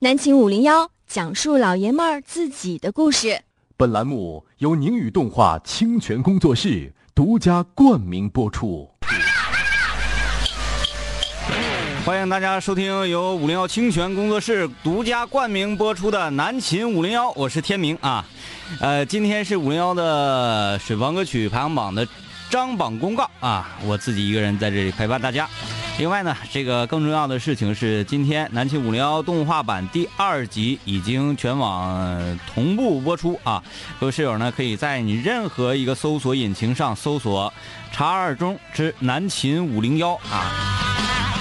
南秦五零幺讲述老爷们儿自己的故事。本栏目由宁宇动画清泉工作室独家冠名播出。欢迎大家收听由五零幺清泉工作室独家冠名播出的南秦五零幺，我是天明啊。呃，今天是五零幺的水房歌曲排行榜的张榜公告啊，我自己一个人在这里陪伴大家。另外呢，这个更重要的事情是，今天南秦五零幺动画版第二集已经全网同步播出啊！各位室友呢，可以在你任何一个搜索引擎上搜索“查二中之南秦五零幺”啊，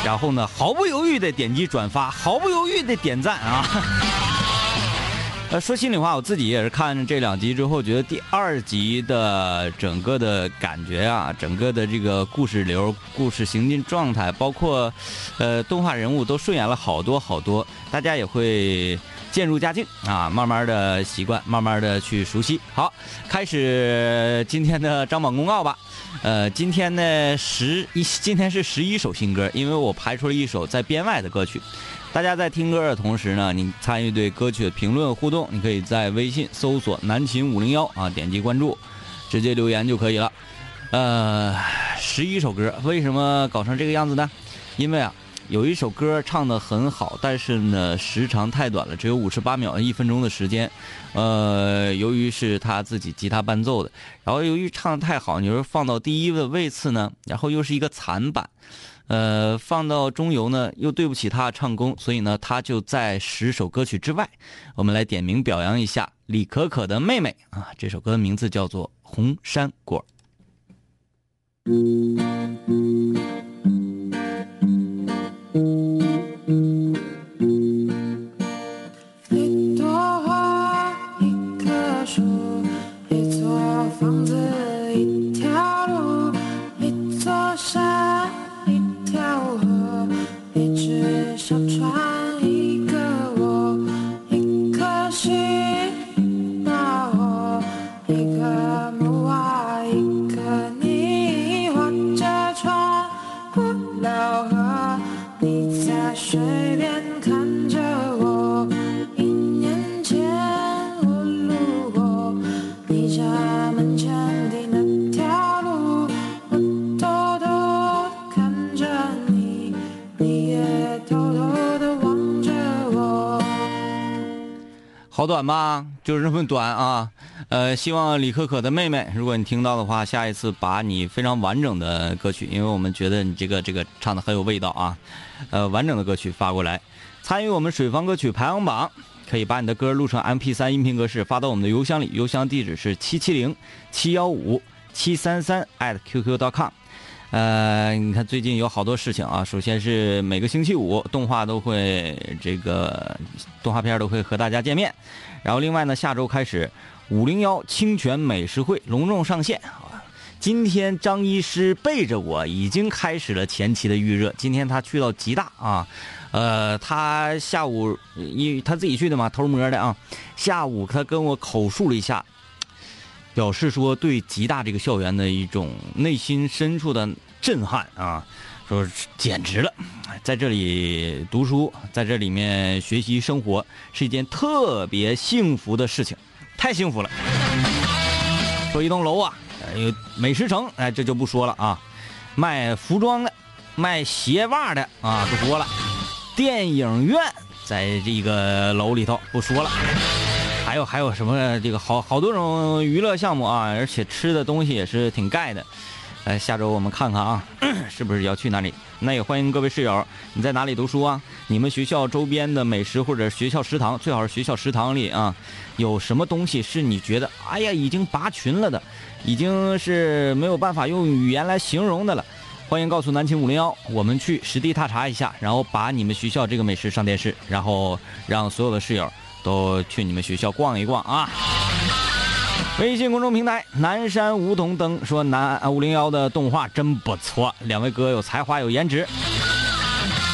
然后呢，毫不犹豫的点击转发，毫不犹豫的点赞啊！呃，说心里话，我自己也是看这两集之后，觉得第二集的整个的感觉啊，整个的这个故事流、故事行进状态，包括呃动画人物都顺眼了好多好多，大家也会渐入佳境啊，慢慢的习惯，慢慢的去熟悉。好，开始今天的张榜公告吧。呃，今天呢十一，今天是十一首新歌，因为我排出了一首在编外的歌曲。大家在听歌的同时呢，你参与对歌曲的评论互动，你可以在微信搜索“南秦五零幺”啊，点击关注，直接留言就可以了。呃，十一首歌，为什么搞成这个样子呢？因为啊，有一首歌唱的很好，但是呢时长太短了，只有五十八秒，一分钟的时间。呃，由于是他自己吉他伴奏的，然后由于唱的太好，你说放到第一个位次呢，然后又是一个残版。呃，放到中游呢，又对不起他唱功，所以呢，他就在十首歌曲之外。我们来点名表扬一下李可可的妹妹啊，这首歌的名字叫做《红山果》。短吧，就是这么短啊。呃，希望李可可的妹妹，如果你听到的话，下一次把你非常完整的歌曲，因为我们觉得你这个这个唱的很有味道啊。呃，完整的歌曲发过来，参与我们水房歌曲排行榜，可以把你的歌录成 MP3 音频格式发到我们的邮箱里，邮箱地址是七七零七幺五七三三 @QQ.com。呃，你看最近有好多事情啊。首先是每个星期五动画都会这个动画片都会和大家见面，然后另外呢，下周开始五零幺清泉美食会隆重上线啊。今天张医师背着我已经开始了前期的预热。今天他去到吉大啊，呃，他下午因为他自己去的嘛，偷摸的啊。下午他跟我口述了一下。表示说对吉大这个校园的一种内心深处的震撼啊，说简直了，在这里读书，在这里面学习生活是一件特别幸福的事情，太幸福了。说一栋楼啊，有美食城，哎，这就不说了啊，卖服装的，卖鞋袜的啊，不说了，电影院在这个楼里头不说了。还有还有什么这个好好多种娱乐项目啊，而且吃的东西也是挺盖的。哎，下周我们看看啊，是不是要去哪里？那也欢迎各位室友，你在哪里读书啊？你们学校周边的美食或者学校食堂，最好是学校食堂里啊，有什么东西是你觉得哎呀已经拔群了的，已经是没有办法用语言来形容的了？欢迎告诉南青五零幺，我们去实地踏查一下，然后把你们学校这个美食上电视，然后让所有的室友。都去你们学校逛一逛啊！微信公众平台南山梧桐灯说南五零幺的动画真不错，两位哥有才华有颜值。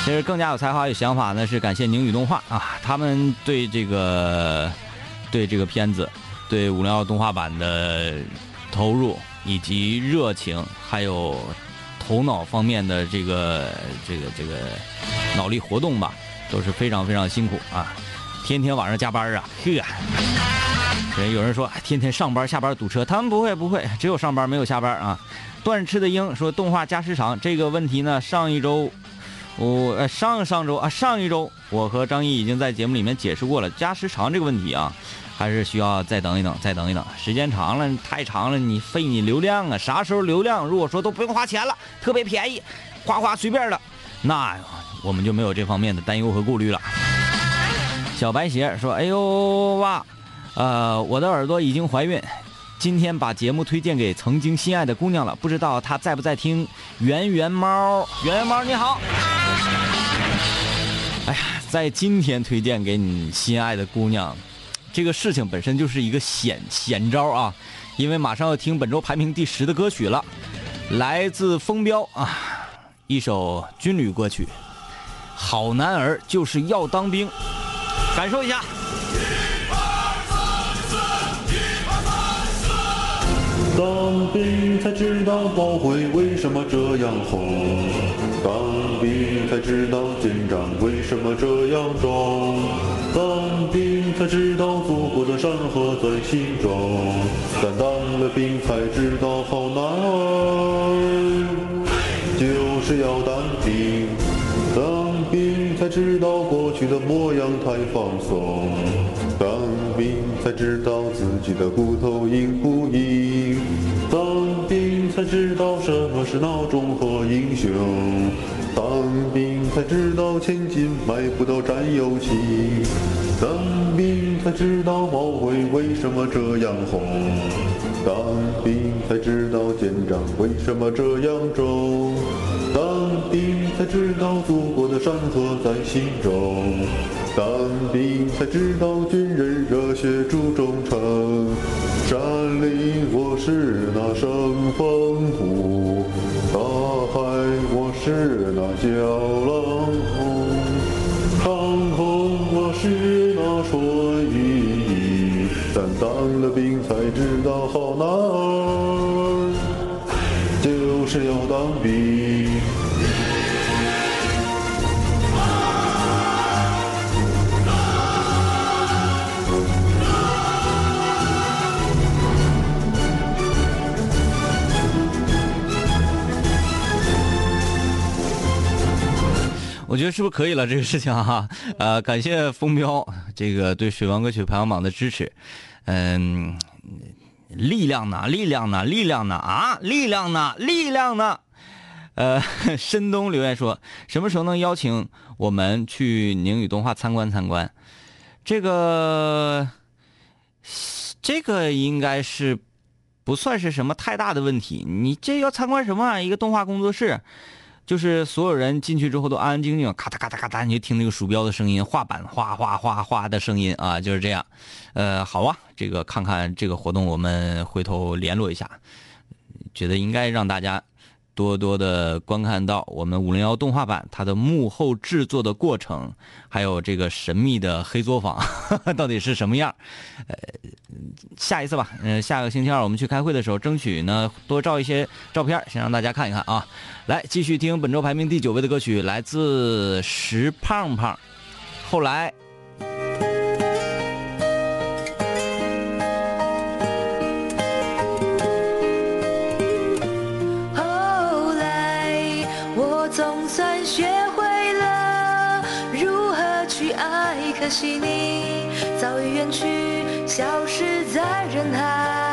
其实更加有才华有想法呢，是感谢宁宇动画啊，他们对这个对这个片子，对五零幺动画版的投入以及热情，还有头脑方面的这个这个这个脑力活动吧，都是非常非常辛苦啊。天天晚上加班啊，呵。人有人说天天上班下班堵车，他们不会不会，只有上班没有下班啊。断翅的鹰说动画加时长这个问题呢，上一周我呃上上周啊上一周我和张毅已经在节目里面解释过了，加时长这个问题啊，还是需要再等一等，再等一等，时间长了太长了，你费你流量啊，啥时候流量如果说都不用花钱了，特别便宜，哗哗随便的，那我们就没有这方面的担忧和顾虑了。小白鞋说：“哎呦哇，呃，我的耳朵已经怀孕。”今天把节目推荐给曾经心爱的姑娘了，不知道她在不在听？圆圆猫，圆圆猫你好。哎呀，在今天推荐给你心爱的姑娘，这个事情本身就是一个险险招啊，因为马上要听本周排名第十的歌曲了，来自风标啊，一首军旅歌曲，《好男儿就是要当兵》，感受一下。当兵才知道炮灰为什么这样红，当兵才知道舰长为什么这样重，当兵才知道祖国的山河在心中，但当了兵才知道好男儿就是要当，才知道过去的模样太放松，当兵才知道自己的骨头硬不硬。当兵才知道什么是孬种和英雄，当兵才知道千金买不到战友情，当兵才知道炮灰为什么这样红，当兵才知道舰长为什么这样重，当兵才知道祖国的山河在心中，当兵才知道军人热血铸忠诚。山林我是那生风虎，大海我是那骄浪，是那春雨。但当了兵才知道，好男儿就是要当兵。我觉得是不是可以了？这个事情哈，呃，感谢风标这个对水王歌曲排行榜的支持，嗯，力量呢？力量呢？力量呢？啊，力量呢？力量呢？呃，深东留言说，什么时候能邀请我们去宁宇动画参观参观？这个，这个应该是不算是什么太大的问题。你这要参观什么？啊一个动画工作室。就是所有人进去之后都安安静静，咔嗒咔嗒咔嗒，你就听那个鼠标的声音，画板哗哗哗哗的声音啊，就是这样。呃，好啊，这个看看这个活动，我们回头联络一下，觉得应该让大家。多多的观看到我们五零幺动画版它的幕后制作的过程，还有这个神秘的黑作坊到底是什么样？呃，下一次吧，嗯，下个星期二我们去开会的时候，争取呢多照一些照片，先让大家看一看啊。来，继续听本周排名第九位的歌曲，来自石胖胖。后来。后来我总算学会了如何去爱可惜你早已远去，消失在人海。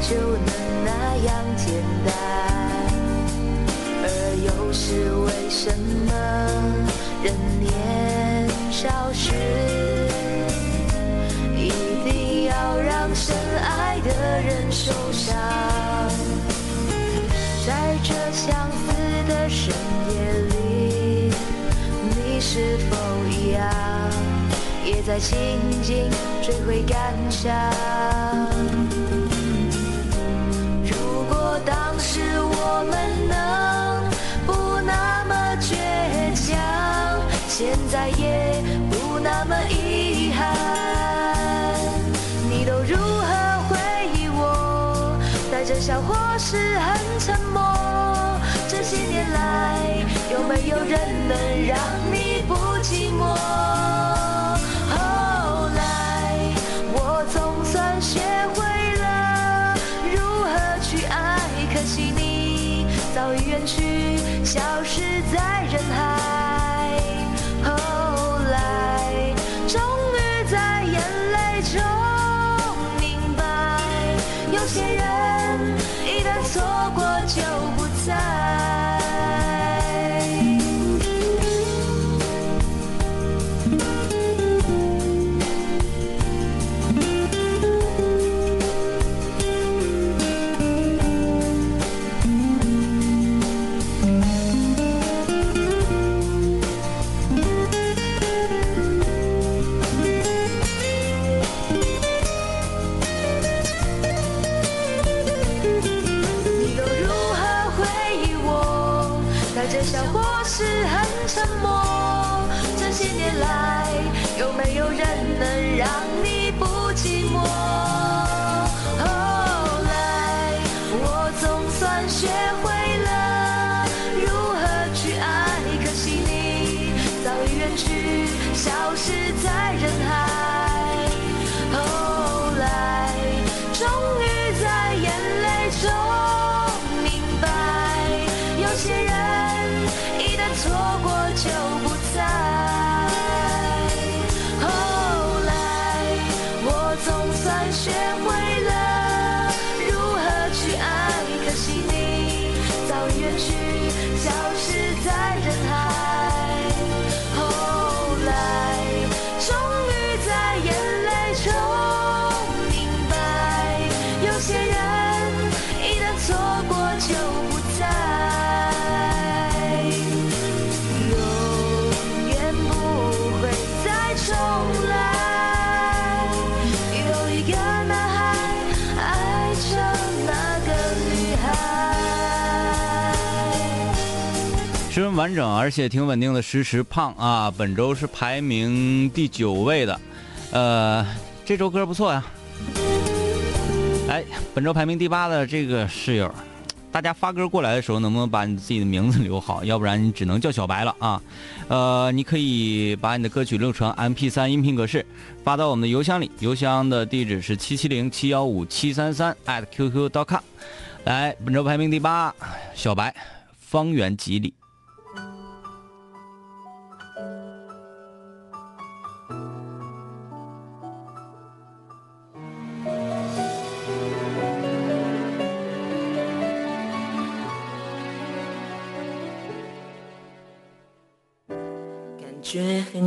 就能那样简单？而又是为什么人年少时，一定要让深爱的人受伤？在这相似的深夜里，你是否一样，也在静静追悔感伤？没有人能让很沉完整，而且挺稳定的。实时胖啊，本周是排名第九位的，呃，这周歌不错呀。哎，本周排名第八的这个室友，大家发歌过来的时候，能不能把你自己的名字留好？要不然你只能叫小白了啊。呃，你可以把你的歌曲录成 MP3 音频格式，发到我们的邮箱里，邮箱的地址是七七零七幺五七三三 at qq.com。来，本周排名第八，小白，方圆几里。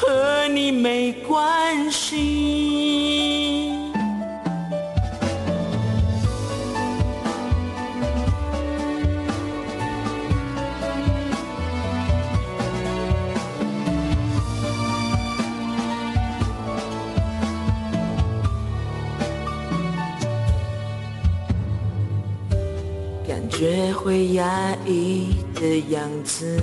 和你没关系。感觉会压抑的样子，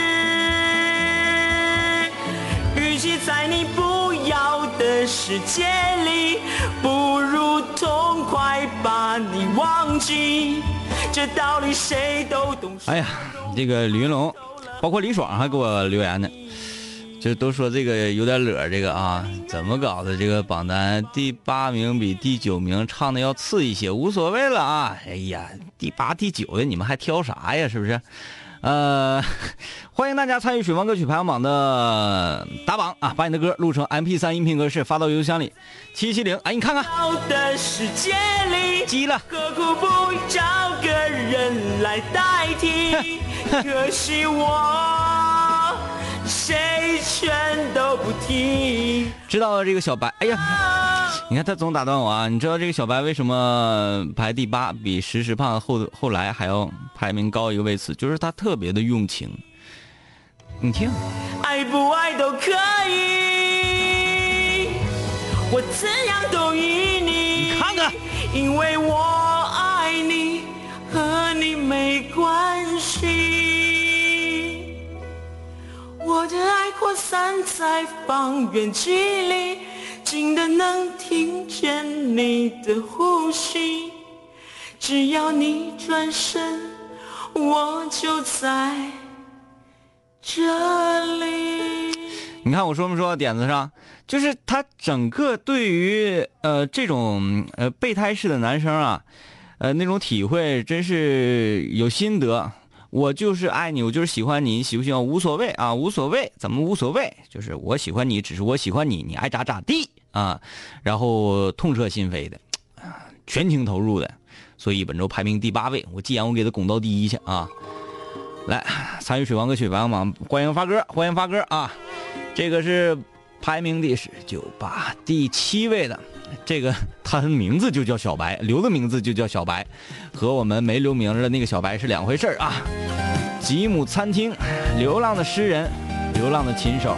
在你不要的世界里，不如痛快把你忘记。这道理谁都懂。哎呀，这个李云龙，包括李爽还给我留言呢，就都说这个有点乐，这个啊，怎么搞的？这个榜单第八名比第九名唱的要次一些，无所谓了啊。哎呀，第八、第九的你们还挑啥呀？是不是？呃，欢迎大家参与水王歌曲排行榜的打榜啊！把你的歌录成 MP3 音频格式发到邮箱里，七七零。哎，你看看，好的世界里，急了。何苦不找个人来代替？可惜我谁全都不听。知道了这个小白，哎呀，你看他总打断我啊！你知道这个小白为什么排第八，比石石胖后后来还要排名高一个位次？就是他特别的用情。你听，爱不爱都可以，我怎样都依你。你看看，因为我爱你，和你没关系。我的爱扩散在方圆几里，近的能听见你的呼吸。只要你转身，我就在这里。你看我说没说到点子上？就是他整个对于呃这种呃备胎式的男生啊，呃那种体会真是有心得。我就是爱你，我就是喜欢，你喜不喜欢无所谓啊，无所谓，怎么无所谓？就是我喜欢你，只是我喜欢你，你爱咋咋地啊。然后痛彻心扉的，全情投入的，所以本周排名第八位。我既然我给他拱到第一去啊！来参与水王歌曲排行榜，欢迎发歌，欢迎发歌啊！这个是排名第十九八第七位的。这个 他的名字就叫小白，留的名字就叫小白，和我们没留名的那个小白是两回事啊。吉姆餐厅，流浪的诗人，流浪的琴手。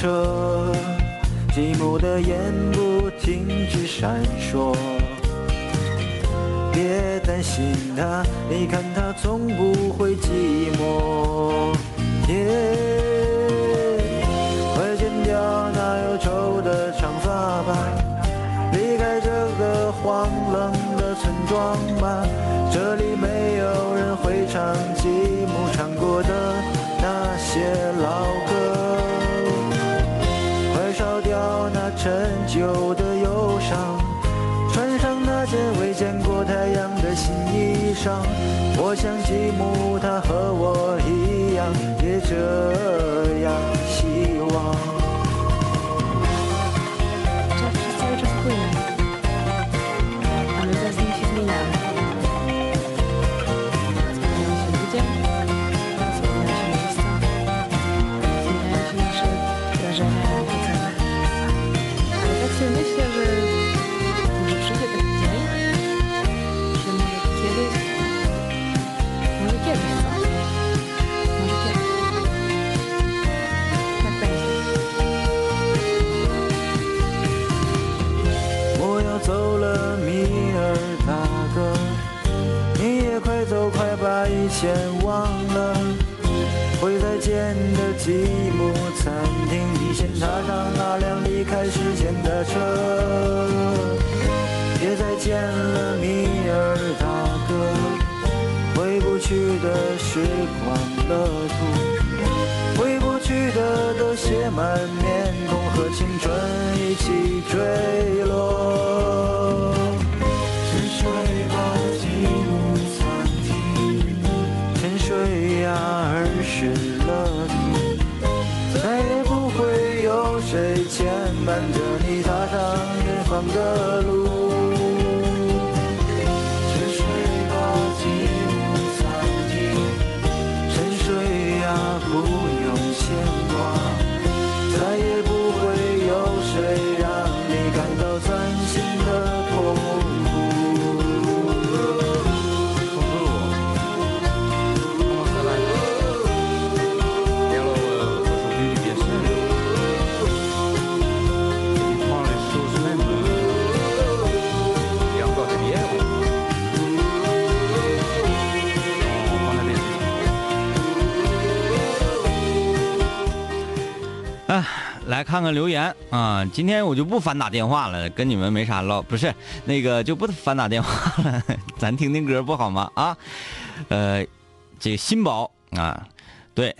车，寂寞的眼不停止闪烁。别担心他，你看他从不会寂寞。耶，我想吉姆他和我一样，也这时光乐土。回不去的都写满面孔，和青春一起坠落。沉睡吧，积木餐厅，沉睡呀，儿时乐土，再也不会有谁牵绊着你踏上远方的路。看看留言啊！今天我就不翻打电话了，跟你们没啥唠，不是那个就不翻打电话了，咱听听歌不好吗？啊，呃，这新宝啊，对，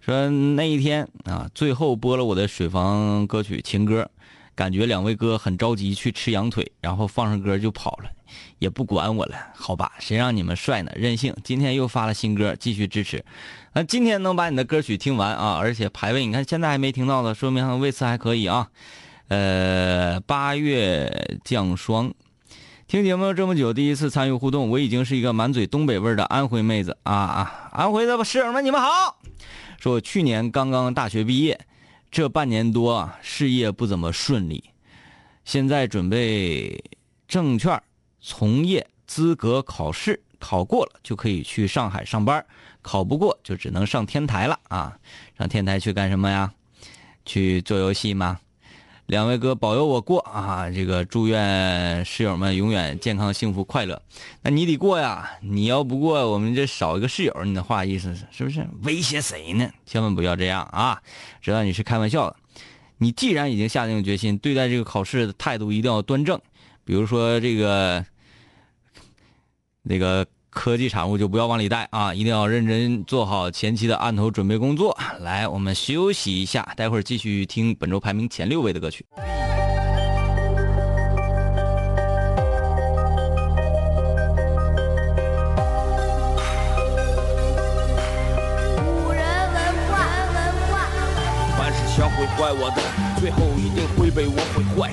说那一天啊，最后播了我的水房歌曲情歌，感觉两位哥很着急去吃羊腿，然后放上歌就跑了，也不管我了，好吧，谁让你们帅呢？任性！今天又发了新歌，继续支持。那今天能把你的歌曲听完啊，而且排位你看现在还没听到的，说明位次还可以啊。呃，八月降霜，听节目这么久，第一次参与互动，我已经是一个满嘴东北味儿的安徽妹子啊啊！安徽的室友们，你们好。说我去年刚刚大学毕业，这半年多啊，事业不怎么顺利，现在准备证券从业资格考试，考过了就可以去上海上班，考不过就只能上天台了啊！上天台去干什么呀？去做游戏吗？两位哥保佑我过啊！这个祝愿室友们永远健康、幸福、快乐。那你得过呀！你要不过，我们这少一个室友，你的话意思是是不是威胁谁呢？千万不要这样啊！知道你是开玩笑的。你既然已经下定决心，对待这个考试的态度一定要端正。比如说这个那个科技产物就不要往里带啊！一定要认真做好前期的案头准备工作。来，我们休息一下，待会儿继续听本周排名前六位的歌曲。古人文化，凡是想毁坏我的，最后一定会被我毁坏。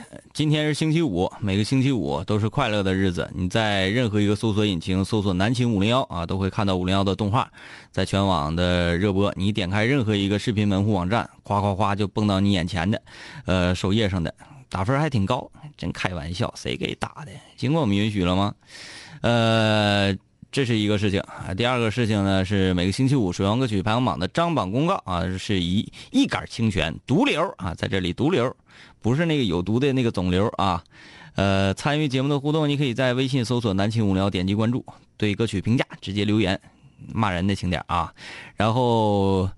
今天是星期五，每个星期五都是快乐的日子。你在任何一个搜索引擎搜索“南秦五零幺”啊，都会看到五零幺的动画，在全网的热播。你点开任何一个视频门户网站，哗哗哗就蹦到你眼前的，呃，首页上的打分还挺高，真开玩笑，谁给打的？经过我们允许了吗？呃。这是一个事情，第二个事情呢是每个星期五水王歌曲排行榜的张榜公告啊，是一一杆清泉毒瘤啊，在这里毒瘤，不是那个有毒的那个肿瘤啊。呃，参与节目的互动，你可以在微信搜索“南青无聊”，点击关注，对歌曲评价直接留言，骂人的轻点啊。然后，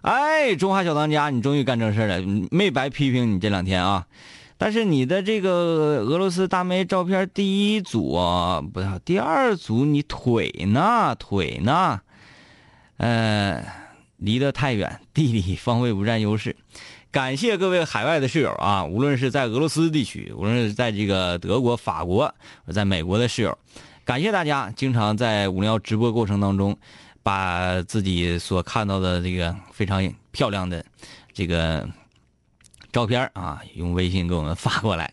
哎，中华小当家，你终于干正事了，没白批评你这两天啊。但是你的这个俄罗斯大妹照片第一组啊，不要第二组，你腿呢？腿呢？呃，离得太远，地理方位不占优势。感谢各位海外的室友啊，无论是在俄罗斯地区，无论是在这个德国、法国，在美国的室友，感谢大家经常在五零幺直播过程当中，把自己所看到的这个非常漂亮的这个。照片啊，用微信给我们发过来。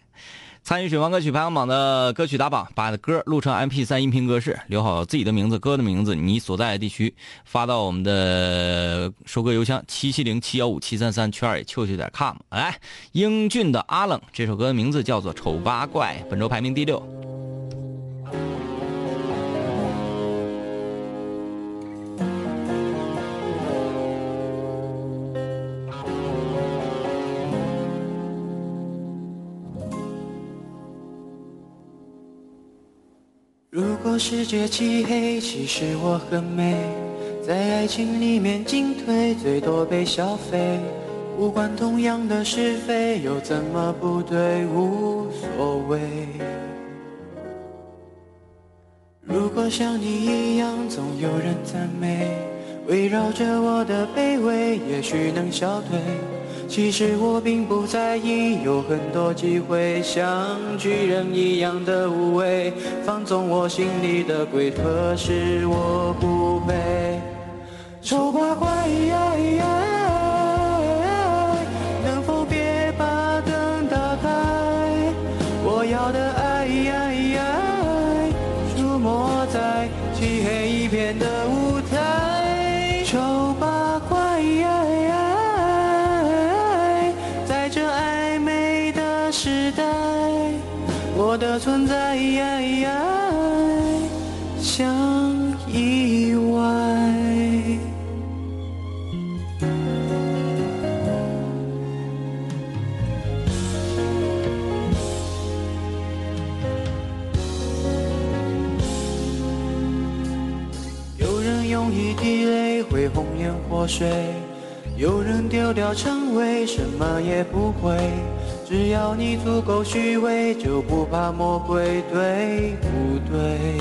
参与水王歌曲排行榜的歌曲打榜，把歌录成 MP3 音频格式，留好自己的名字、歌的名字、你所在的地区，发到我们的收歌邮箱七七零七幺五七三三圈儿 q q 点 com。来，英俊的阿冷，这首歌的名字叫做《丑八怪》，本周排名第六。世界漆黑，其实我很美，在爱情里面进退，最多被消费。无关同样的是非，又怎么不对？无所谓。如果像你一样，总有人赞美，围绕着我的卑微，也许能消退。其实我并不在意，有很多机会像巨人一样的无畏，放纵我心里的鬼，可是我不配。丑八怪，时代，我的存在像意外。有人用一滴泪会红颜祸水，有人丢掉称谓，什么也不会。只要你足够虚伪，就不怕魔鬼，对不对？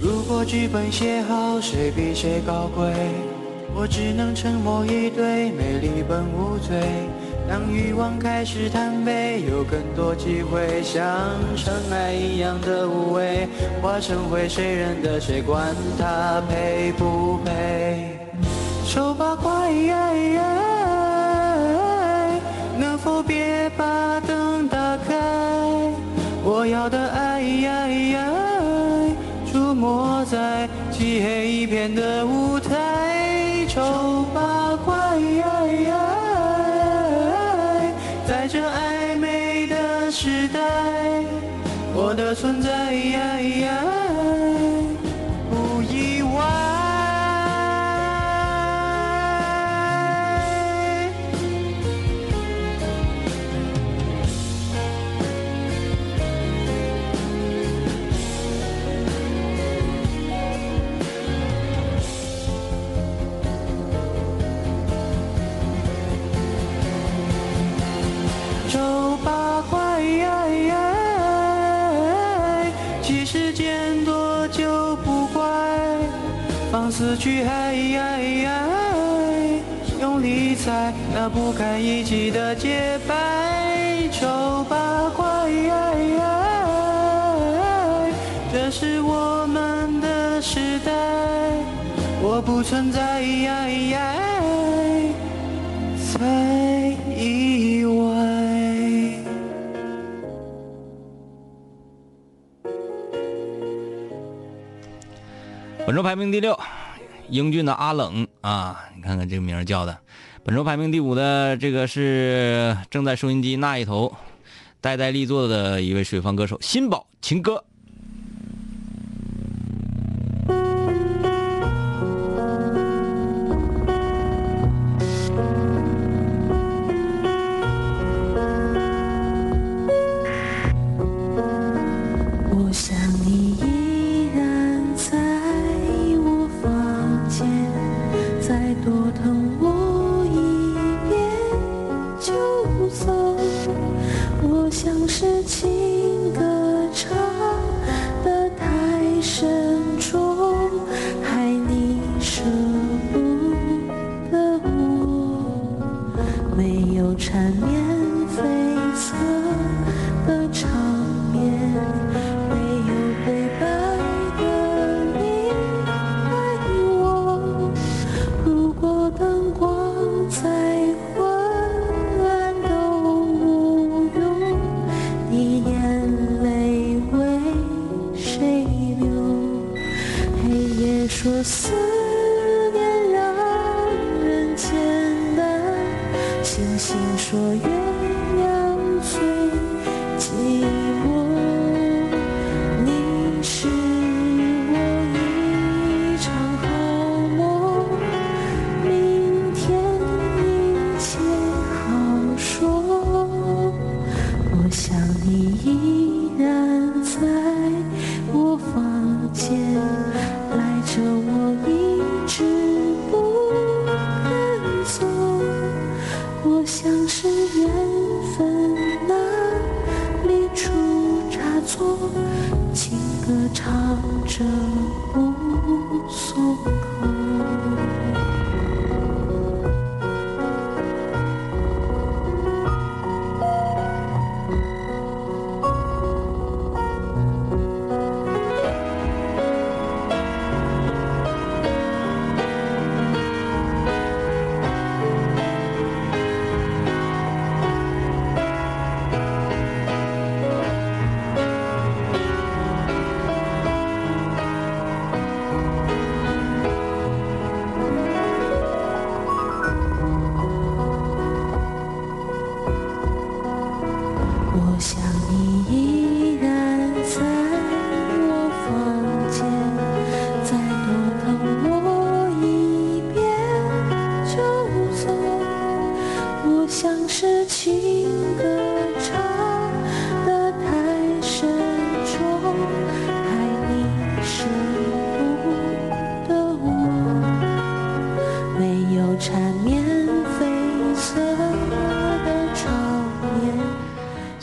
如果剧本写好，谁比谁高贵？我只能沉默以对，美丽本无罪。当欲望开始贪杯，有更多机会像尘埃一样的无畏，化成灰，谁认得谁？管他配不配？丑八怪，否别把灯打开？我要的爱，出没在漆黑一片的舞台。放肆去爱，用力踩那不堪一击的洁白。丑八怪，这是我们的时代，我不存在，才意外。本周排名第六，英俊的阿冷啊，你看看这个名儿叫的。本周排名第五的这个是正在收音机那一头呆呆立坐的一位水房歌手新宝情歌。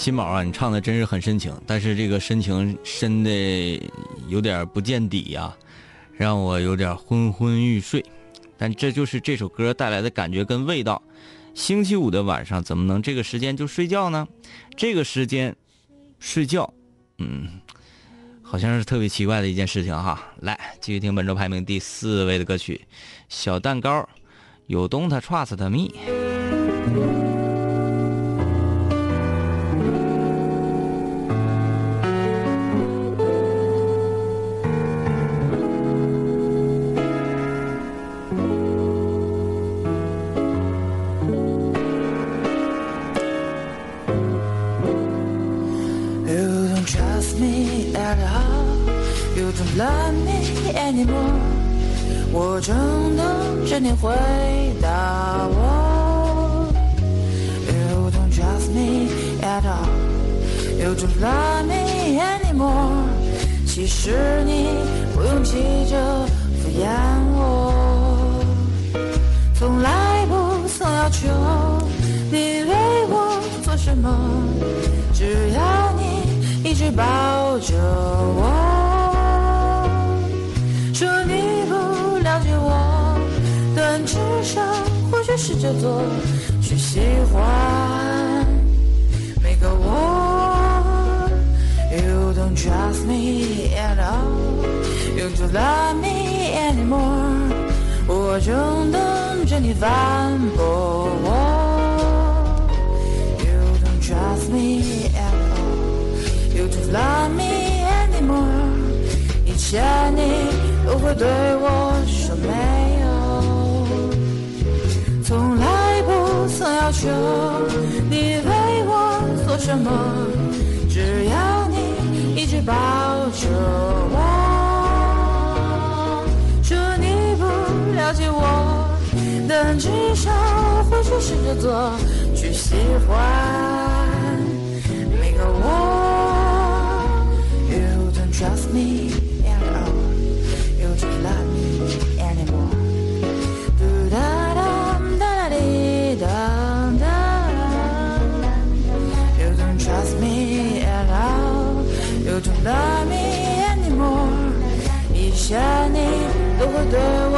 金宝啊，你唱的真是很深情，但是这个深情深的有点不见底呀、让我有点昏昏欲睡。但这就是这首歌带来的感觉跟味道。星期五的晚上怎么能这个时间就睡觉呢？这个时间睡觉，嗯，好像是特别奇怪的一件事情哈。来，继续听本周排名第四位的歌曲《小蛋糕》，有 Don't Trust Me。Love me anymore. 我正等着你回答我。You don't trust me at all. You don't love me anymore. 其实你不用急着敷衍我，从来不曾要求你为我做什么。只要你一直抱着我，试着做，去喜欢每个我。You don't trust me at all, you don't love me anymore。我正等着你反驳我。You don't trust me at all, you don't love me anymore。以前你都会对我求你为我做什么，只要你一直抱着我，说你不了解我，但至少会去试着做，去喜欢每个我。You don't trust me 以前你都会对我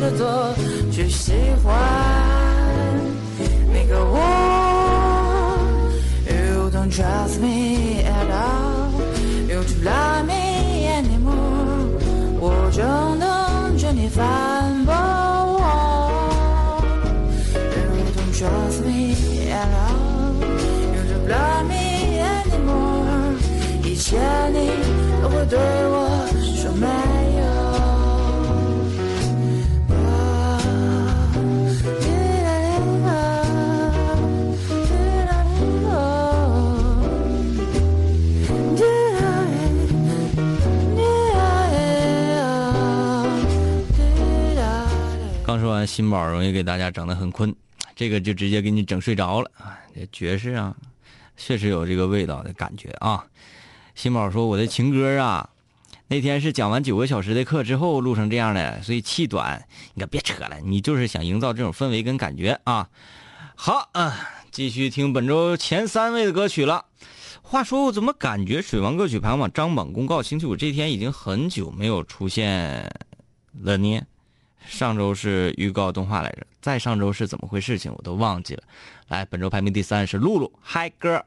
的多，去喜欢新宝容易给大家整得很困，这个就直接给你整睡着了！这爵士啊，确实有这个味道的感觉啊。新宝说我的情歌啊，那天是讲完九个小时的课之后录成这样的，所以气短。你可别扯了，你就是想营造这种氛围跟感觉啊。好啊，继续听本周前三位的歌曲了。话说，我怎么感觉水王歌曲排行榜张榜公告星期五这天已经很久没有出现了呢？上周是预告动画来着，再上周是怎么回事情我都忘记了。来，本周排名第三是露露嗨歌。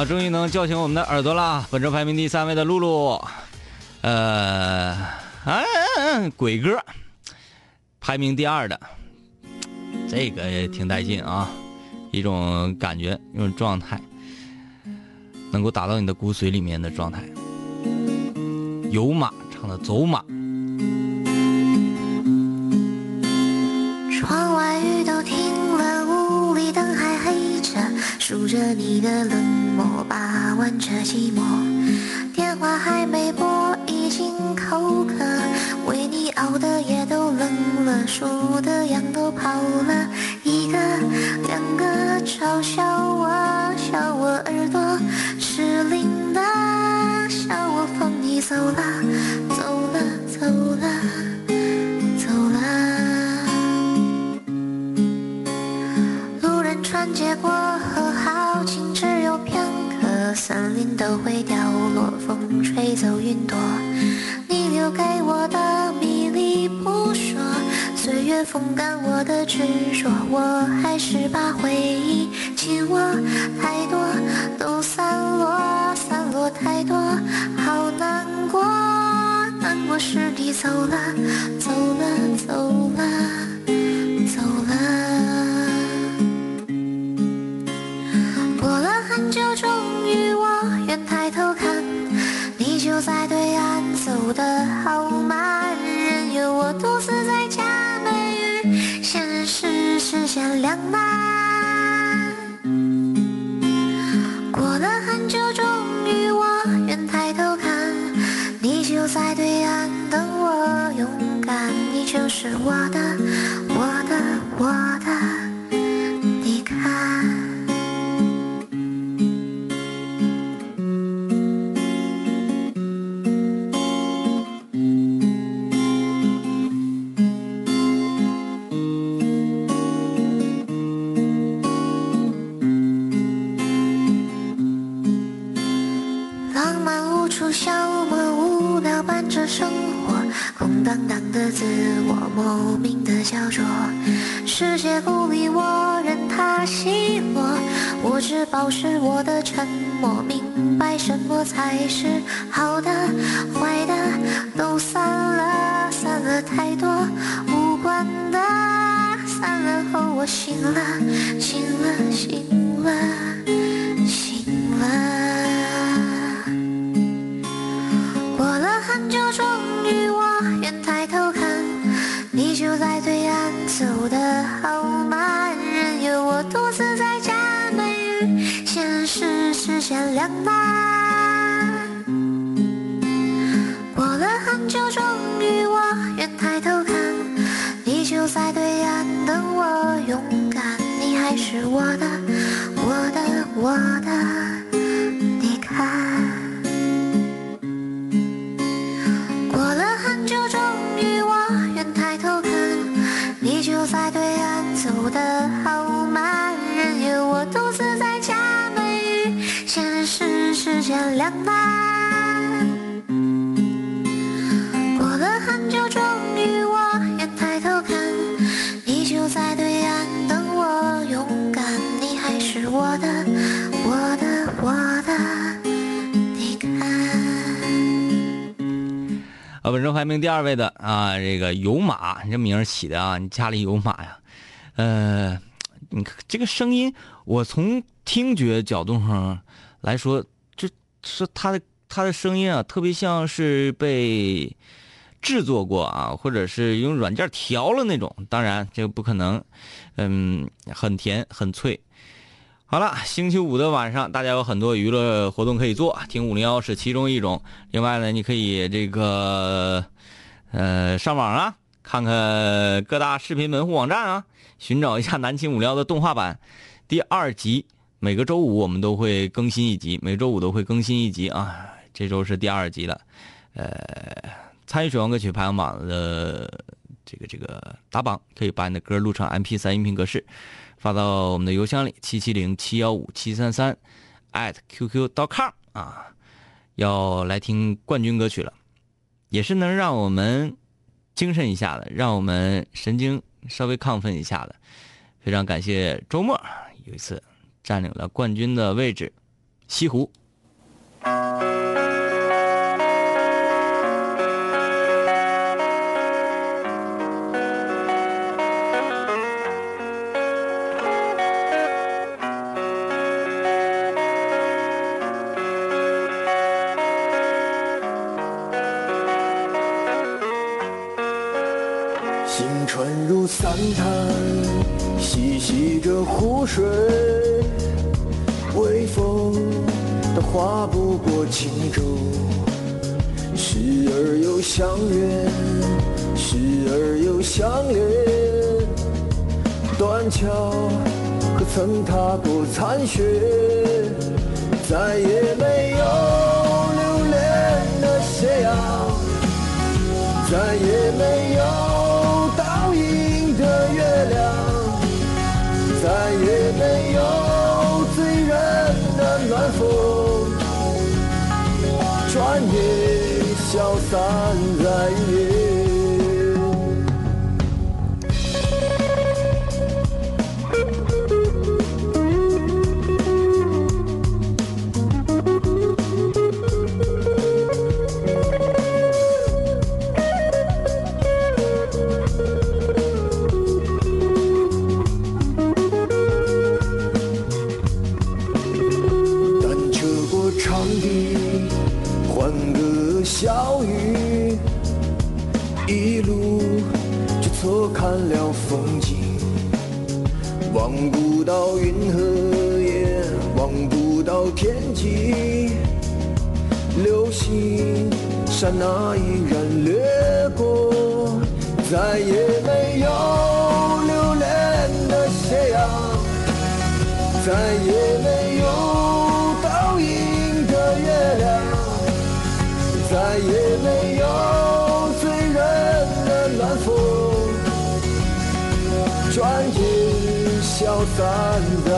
啊，终于能叫醒我们的耳朵了。本周排名第三位的露露，呃，啊，鬼歌，排名第二的，这个也挺带劲啊，一种感觉，一种状态，能够打到你的骨髓里面的状态。有马唱的走马，着你的冷漠，把玩着寂寞。电话还没拨，已经口渴，为你熬的夜都冷了，数的羊都跑了，一个两个嘲笑我，笑我耳朵失灵的，笑我放你走了，走了，走了，走了。路人穿街过，森林都会凋落，风吹走云朵。你留给我的迷离不说，岁月风干我的执着，我还是把回忆紧握，太多都散落，散落太多，好难过，难过是你走了，走了，走了，岸走得好慢，任由我独自在假寐与现实之间两难。过了很久，终于我愿抬头看，你就在对岸等我勇敢，你就是我的，我的，我的，保持我的沉默，明白什么才是好二位的啊，这个有马，你这名儿起的啊，你家里有马呀？呃，你这个声音，我从听觉角度上来说，就是他的他的声音啊，特别像是被制作过啊，或者是用软件调了那种。当然，这个不可能，嗯，很甜很脆。好了，星期五的晚上，大家有很多娱乐活动可以做，听五零幺是其中一种。另外呢，你可以这个呃上网啊，看看各大视频门户网站啊，寻找一下南秦五零幺的动画版第二集。每个周五我们都会更新一集，每周五都会更新一集啊。这周是第二集了，呃，参与水王歌曲排行榜的这个这个打榜，可以把你的歌录成 MP 3音频格式。发到我们的邮箱里，七七零七幺五七三三，at qq.com 啊，要来听冠军歌曲了，也是能让我们精神一下的，让我们神经稍微亢奋一下的。非常感谢周末有一次占领了冠军的位置，西湖。舟，时而又相远，时而又相恋，断桥可曾踏过残雪，再也没有留恋的斜阳。再也没有倒映的月亮，再也散刹那依然掠过，再也没有留恋的斜阳。再也没有倒映的月亮，再也没有醉人的暖风，转眼消散在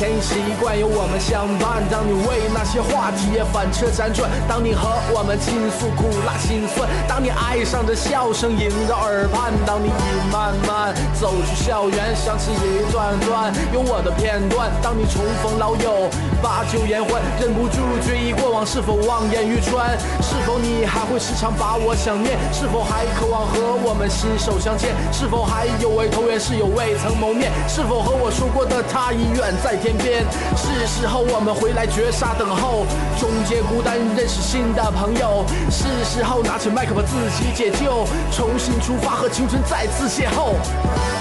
你睡前已习惯有我们相伴，当你为那些话题也反车辗转，当你和我们倾诉苦辣心酸，当你爱上这笑声萦绕耳畔，当你已慢慢走出校园，想起一段段有我的片段，当你重逢老友，把酒言欢，忍不住追忆过往，是否望眼欲穿？是否你还会时常把我想念？是否还渴望和我们心手相牵？是否还有位投缘室友未曾谋面？是否和我说过的他已远在天边。是时候我们回来绝杀等候，终结孤单，认识新的朋友。是时候拿起麦克把自己解救，重新出发和青春再次邂逅。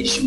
deixo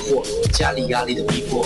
惑，家里压力的逼迫。